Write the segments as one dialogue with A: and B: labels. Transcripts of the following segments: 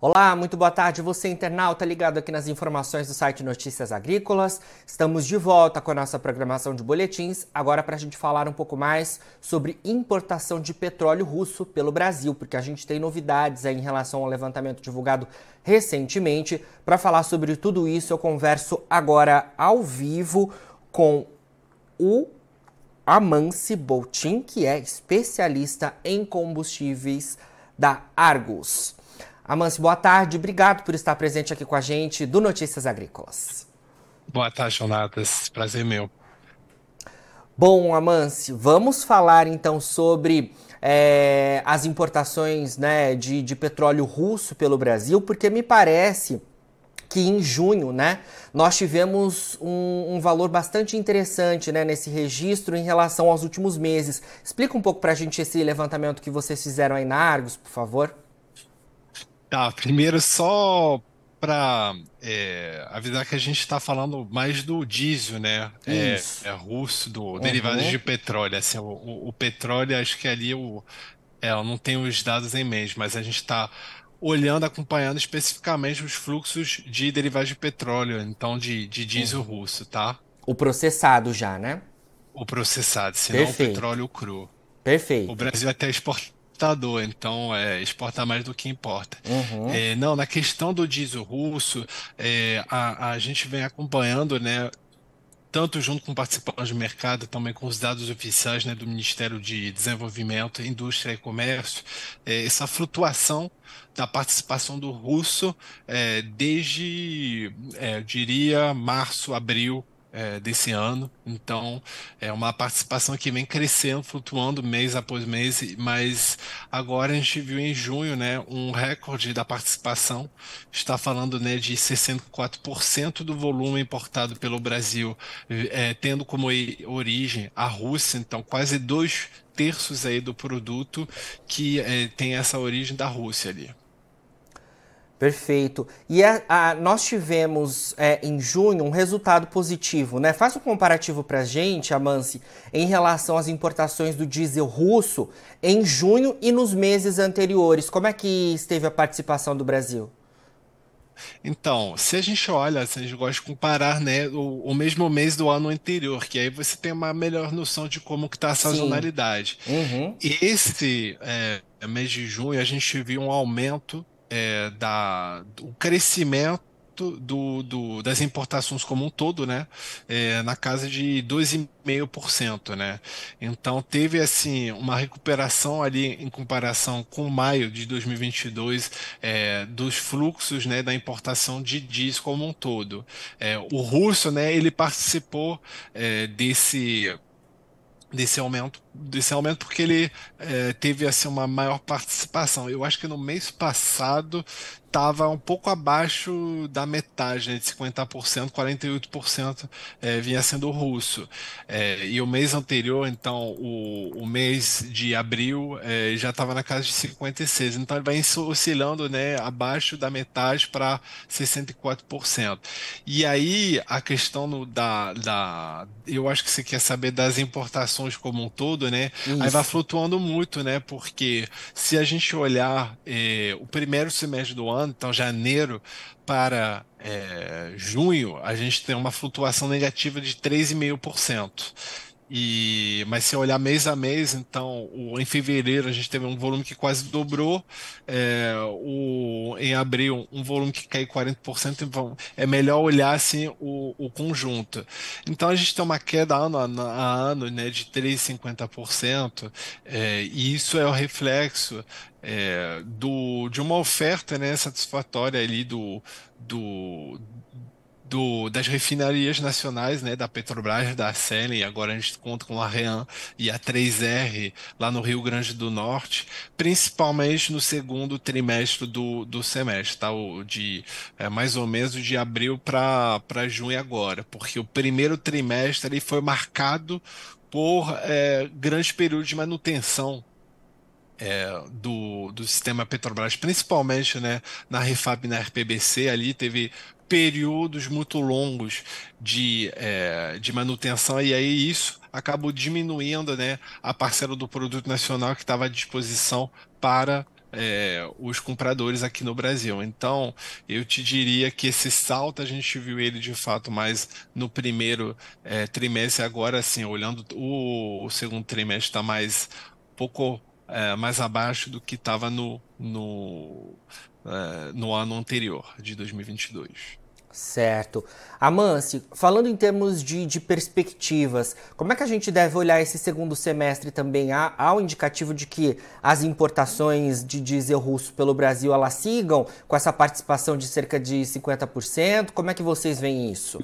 A: Olá, muito boa tarde. Você, internauta, ligado aqui nas informações do site Notícias Agrícolas. Estamos de volta com a nossa programação de boletins, agora para a gente falar um pouco mais sobre importação de petróleo russo pelo Brasil, porque a gente tem novidades em relação ao levantamento divulgado recentemente. Para falar sobre tudo isso, eu converso agora ao vivo com o Amance Boltin, que é especialista em combustíveis da Argus. Amance, boa tarde. Obrigado por estar presente aqui com a gente do Notícias Agrícolas.
B: Boa tarde, Jonatas. Prazer meu.
A: Bom, Amance, vamos falar então sobre é, as importações né, de, de petróleo russo pelo Brasil, porque me parece que em junho, né, nós tivemos um, um, valor bastante interessante, né, nesse registro em relação aos últimos meses. Explica um pouco para a gente esse levantamento que vocês fizeram aí na Argos, por favor.
B: Tá, primeiro só para é, avisar que a gente está falando mais do diesel, né? É, é russo, do uhum. derivados de petróleo. Assim, o, o, petróleo, acho que ali o, é, eu não tenho os dados em mente, mas a gente está olhando, acompanhando especificamente os fluxos de derivados de petróleo, então de, de diesel uhum. russo, tá?
A: O processado já, né?
B: O processado, se não o petróleo cru.
A: Perfeito.
B: O Brasil até exporta exportador, então é, exportar mais do que importa. Uhum. É, não, na questão do diesel russo, é, a, a gente vem acompanhando, né? Tanto junto com participantes de mercado, também com os dados oficiais né, do Ministério de Desenvolvimento, Indústria e Comércio, é, essa flutuação da participação do russo é, desde, é, eu diria, março, abril é, desse ano. Então, é uma participação que vem crescendo, flutuando mês após mês, mas agora a gente viu em junho né, um recorde da participação. Está falando né, de 64% do volume importado pelo Brasil, é, tendo como origem a Rússia, então quase dois terços aí do produto que é, tem essa origem da Rússia ali.
A: Perfeito. E a, a, nós tivemos é, em junho um resultado positivo, né? Faça um comparativo para a gente, Amance, em relação às importações do diesel russo em junho e nos meses anteriores. Como é que esteve a participação do Brasil?
B: Então, se a gente olha, se a gente gosta de comparar, né, o, o mesmo mês do ano anterior, que aí você tem uma melhor noção de como que está a sazonalidade. Uhum. Esse é, mês de junho a gente viu um aumento é, da, do crescimento do, do, das importações como um todo, né, é, na casa de 2,5%, né. Então teve assim uma recuperação ali em comparação com maio de 2022 é, dos fluxos, né, da importação de diesel como um todo. É, o russo, né, ele participou é, desse desse aumento desse aumento porque ele é, teve assim uma maior participação. Eu acho que no mês passado estava um pouco abaixo da metade, né, de 50%, 48% é, vinha sendo russo. É, e o mês anterior, então, o, o mês de abril, é, já estava na casa de 56%. Então, ele vai oscilando né, abaixo da metade para 64%. E aí, a questão no, da, da. Eu acho que você quer saber das importações como um todo, né? Isso. Aí vai flutuando muito, né? Porque se a gente olhar é, o primeiro semestre do ano, então janeiro para é, junho, a gente tem uma flutuação negativa de 3,5%. E, mas se olhar mês a mês, então o, em fevereiro a gente teve um volume que quase dobrou, é, o, em abril um volume que caiu 40%, então é melhor olhar assim o, o conjunto. Então a gente tem uma queda ano a, a ano né, de 3,50%, é, e isso é o reflexo é, do, de uma oferta né, satisfatória ali do, do do, das refinarias nacionais, né, da Petrobras, da Selen, agora a gente conta com a Rean e a 3R lá no Rio Grande do Norte, principalmente no segundo trimestre do, do semestre, tá? O de é, mais ou menos de abril para junho agora, porque o primeiro trimestre ele foi marcado por é, grandes períodos de manutenção é, do, do sistema Petrobras, principalmente né, na Refab e na RPBC, ali teve períodos muito longos de, é, de manutenção, e aí isso acabou diminuindo né, a parcela do produto nacional que estava à disposição para é, os compradores aqui no Brasil. Então, eu te diria que esse salto a gente viu ele de fato mais no primeiro é, trimestre. Agora, assim, olhando o, o segundo trimestre está mais pouco é, mais abaixo do que estava no, no, é, no ano anterior, de 2022.
A: Certo. Amance, falando em termos de, de, perspectivas, como é que a gente deve olhar esse segundo semestre também? Há, há um indicativo de que as importações de diesel russo pelo Brasil elas sigam com essa participação de cerca de 50%? Como é que vocês veem isso?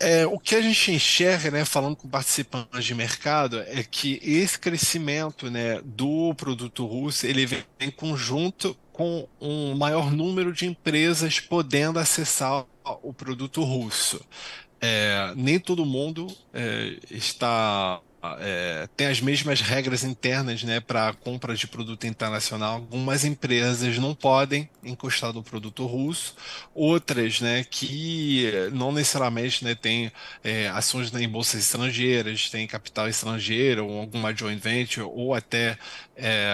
B: É, o que a gente enxerga, né, falando com participantes de mercado, é que esse crescimento né, do produto russo ele vem em conjunto com um maior número de empresas podendo acessar o produto russo. É, nem todo mundo é, está é, tem as mesmas regras internas né, para compra de produto internacional. Algumas empresas não podem encostar no produto russo, outras né, que não necessariamente né, têm é, ações em bolsas estrangeiras, têm capital estrangeiro, ou alguma joint venture, ou até é,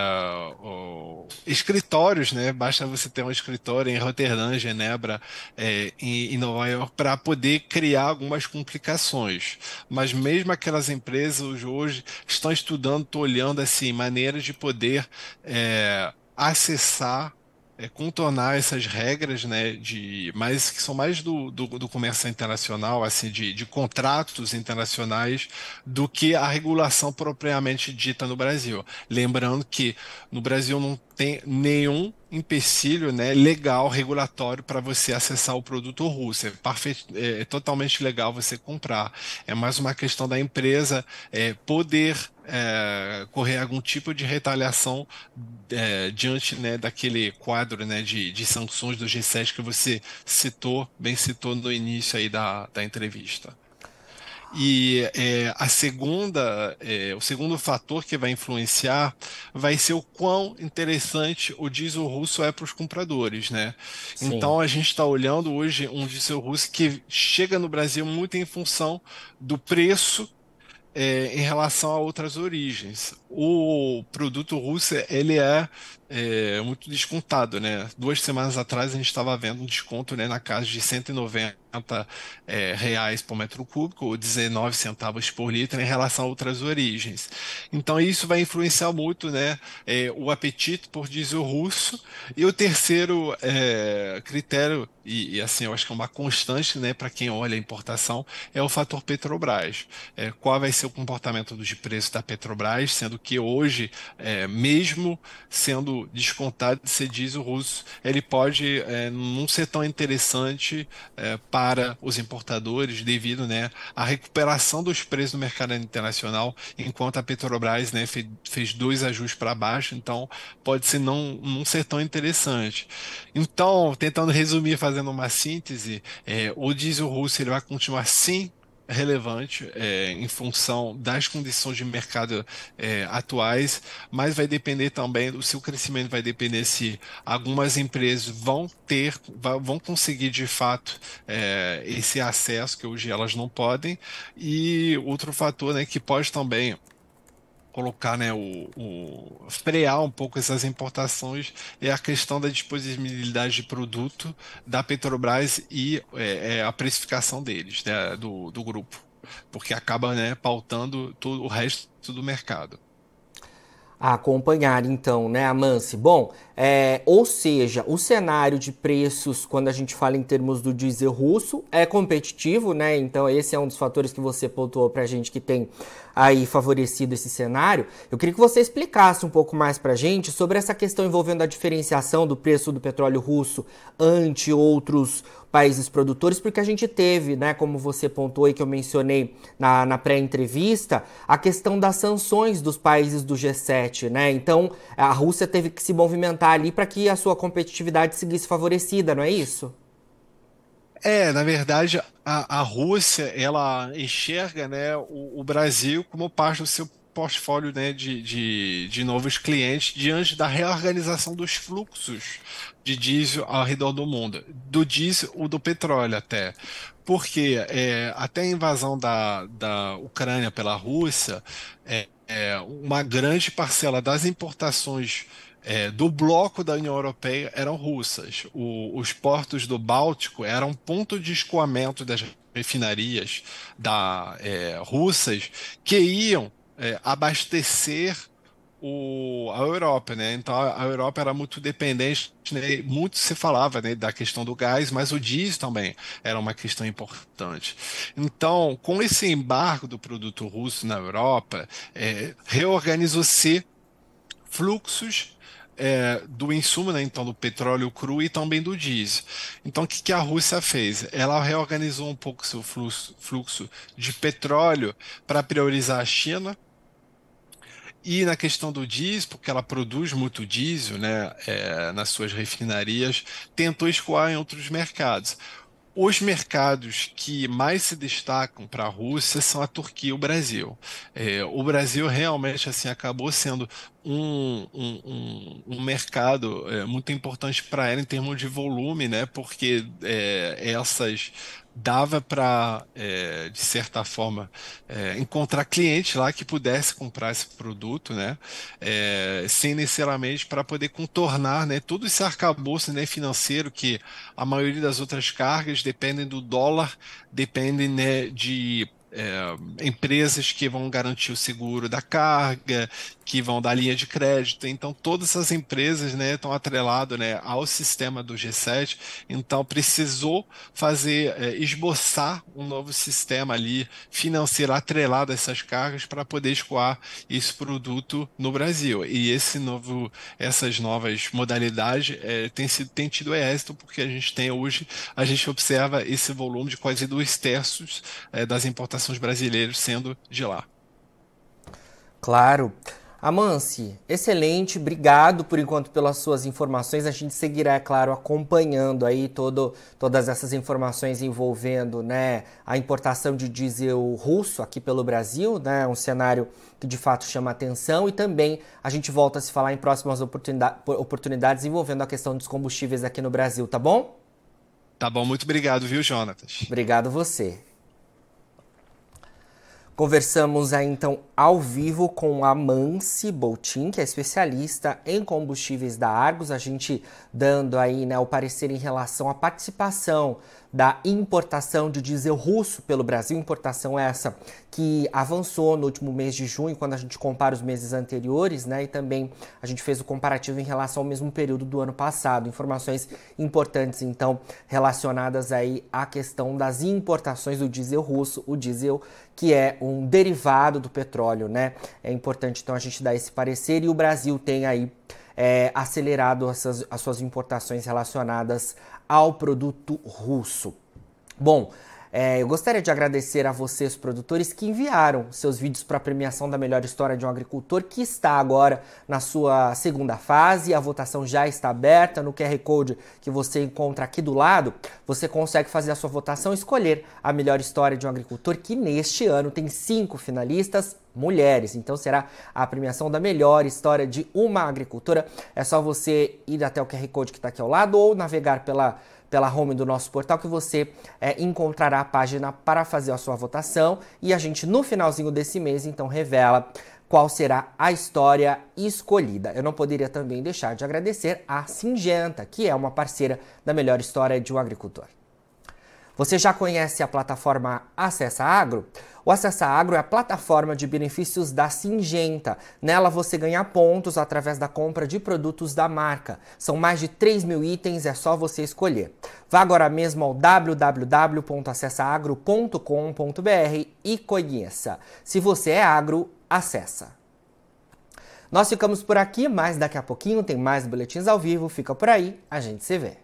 B: ou, escritórios, né? Basta você ter um escritório em Roterdã, Genebra, é, em, em Nova York, para poder criar algumas complicações. Mas mesmo aquelas empresas hoje estão estudando, estão olhando assim, maneiras de poder é, acessar é, contornar essas regras, né, de, mais, que são mais do, do, do comércio internacional, assim, de, de, contratos internacionais, do que a regulação propriamente dita no Brasil. Lembrando que no Brasil não tem nenhum empecilho né, legal, regulatório para você acessar o produto russo. É, é, é, totalmente legal você comprar. É mais uma questão da empresa é, poder é, correr algum tipo de retaliação é, diante né, daquele quadro né, de, de sanções do G7 que você citou, bem citou no início aí da, da entrevista. E é, a segunda, é, o segundo fator que vai influenciar vai ser o quão interessante o diesel russo é para os compradores, né? Sim. Então a gente está olhando hoje um diesel russo que chega no Brasil muito em função do preço é, em relação a outras origens. O produto russo ele é é, muito descontado, né? Duas semanas atrás a gente estava vendo um desconto né, na casa de 190 é, reais por metro cúbico, ou 19 centavos por litro em relação a outras origens. Então isso vai influenciar muito né, é, o apetite por diesel russo. E o terceiro é, critério, e, e, assim eu acho que é uma constante né, para quem olha a importação, é o fator Petrobras. É, qual vai ser o comportamento dos preços da Petrobras, sendo que hoje, é, mesmo sendo descontado de diesel russo, ele pode é, não ser tão interessante é, para os importadores devido né, à recuperação dos preços no mercado internacional, enquanto a Petrobras né, fez, fez dois ajustes para baixo, então pode ser não, não ser tão interessante. Então, tentando resumir, fazendo uma síntese, é, o diesel russo ele vai continuar sim relevante é, em função das condições de mercado é, atuais, mas vai depender também, o seu crescimento vai depender se algumas empresas vão ter, vão conseguir de fato é, esse acesso que hoje elas não podem, e outro fator né, que pode também colocar, né, o, o, frear um pouco essas importações é a questão da disponibilidade de produto da Petrobras e é, é a precificação deles, né, do, do grupo, porque acaba né, pautando todo o resto do mercado
A: a acompanhar, então, né, Amance? Bom, é, ou seja, o cenário de preços, quando a gente fala em termos do diesel russo, é competitivo, né? Então, esse é um dos fatores que você pontuou para a gente que tem aí favorecido esse cenário. Eu queria que você explicasse um pouco mais para a gente sobre essa questão envolvendo a diferenciação do preço do petróleo russo ante outros países produtores, porque a gente teve, né, como você pontuou e que eu mencionei na, na pré-entrevista, a questão das sanções dos países do G7, né? Então, a Rússia teve que se movimentar ali para que a sua competitividade seguisse favorecida, não é isso?
B: É, na verdade, a, a Rússia, ela enxerga, né, o, o Brasil como parte do seu portfólio né, de, de, de, novos clientes diante da reorganização dos fluxos de diesel ao redor do mundo, do diesel ou do petróleo até. Porque é, até a invasão da, da Ucrânia pela Rússia, é, é, uma grande parcela das importações é, do bloco da União Europeia eram russas. O, os portos do Báltico eram ponto de escoamento das refinarias da, é, russas que iam é, abastecer o, a Europa, né? Então a, Europa era muito dependente, né? muito se falava né, da questão do gás, mas o diesel também era uma questão importante. Então, com esse embargo do produto russo na Europa, é, reorganizou-se fluxos é, do insumo, né, então do petróleo cru e também do diesel. Então, o que, que a Rússia fez? Ela reorganizou um pouco seu fluxo, de petróleo para priorizar a China. E na questão do diesel, porque ela produz muito diesel né, é, nas suas refinarias, tentou escoar em outros mercados. Os mercados que mais se destacam para a Rússia são a Turquia e o Brasil. É, o Brasil realmente assim acabou sendo um, um, um, mercado é, muito importante para ela em termos de volume, né? Porque é, essas dava para, é, de certa forma, é, encontrar clientes lá que pudesse comprar esse produto, né, é, sem necessariamente para poder contornar, né, todo esse arcabouço né, financeiro que a maioria das outras cargas dependem do dólar, dependem né, de é, empresas que vão garantir o seguro da carga, que vão dar linha de crédito. Então, todas essas empresas né, estão atreladas né, ao sistema do G7. Então, precisou fazer, é, esboçar um novo sistema ali financeiro atrelado a essas cargas para poder escoar esse produto no Brasil. E esse novo, essas novas modalidades é, tem, sido, tido êxito, porque a gente tem hoje, a gente observa esse volume de quase dois terços é, das importações brasileiras sendo de lá.
A: Claro. Amance, excelente, obrigado por enquanto pelas suas informações. A gente seguirá, é claro, acompanhando aí todo, todas essas informações envolvendo né, a importação de diesel russo aqui pelo Brasil, né, um cenário que de fato chama atenção. E também a gente volta a se falar em próximas oportunidade, oportunidades envolvendo a questão dos combustíveis aqui no Brasil, tá bom?
B: Tá bom, muito obrigado, viu, Jonatas?
A: Obrigado você. Conversamos aí então ao vivo com a Mansi Boutin, que é especialista em combustíveis da Argos, a gente dando aí né, o parecer em relação à participação da importação de diesel russo pelo Brasil, importação essa que avançou no último mês de junho, quando a gente compara os meses anteriores, né? E também a gente fez o comparativo em relação ao mesmo período do ano passado. Informações importantes, então, relacionadas aí à questão das importações do diesel russo, o diesel que é um derivado do petróleo, né? É importante, então, a gente dar esse parecer e o Brasil tem aí é, acelerado essas, as suas importações relacionadas ao produto russo. Bom, é, eu gostaria de agradecer a vocês, produtores, que enviaram seus vídeos para a premiação da melhor história de um agricultor, que está agora na sua segunda fase. A votação já está aberta no QR Code que você encontra aqui do lado. Você consegue fazer a sua votação e escolher a melhor história de um agricultor, que neste ano tem cinco finalistas mulheres. Então será a premiação da melhor história de uma agricultora. É só você ir até o QR Code que está aqui ao lado ou navegar pela pela home do nosso portal que você é, encontrará a página para fazer a sua votação e a gente no finalzinho desse mês então revela qual será a história escolhida. Eu não poderia também deixar de agradecer a Singenta, que é uma parceira da melhor história de um agricultor. Você já conhece a plataforma Acessa Agro? O Acessa Agro é a plataforma de benefícios da Singenta. Nela você ganha pontos através da compra de produtos da marca. São mais de 3 mil itens, é só você escolher. Vá agora mesmo ao www.acessaagro.com.br e conheça. Se você é agro, acessa. Nós ficamos por aqui, mas daqui a pouquinho tem mais boletins ao vivo. Fica por aí, a gente se vê.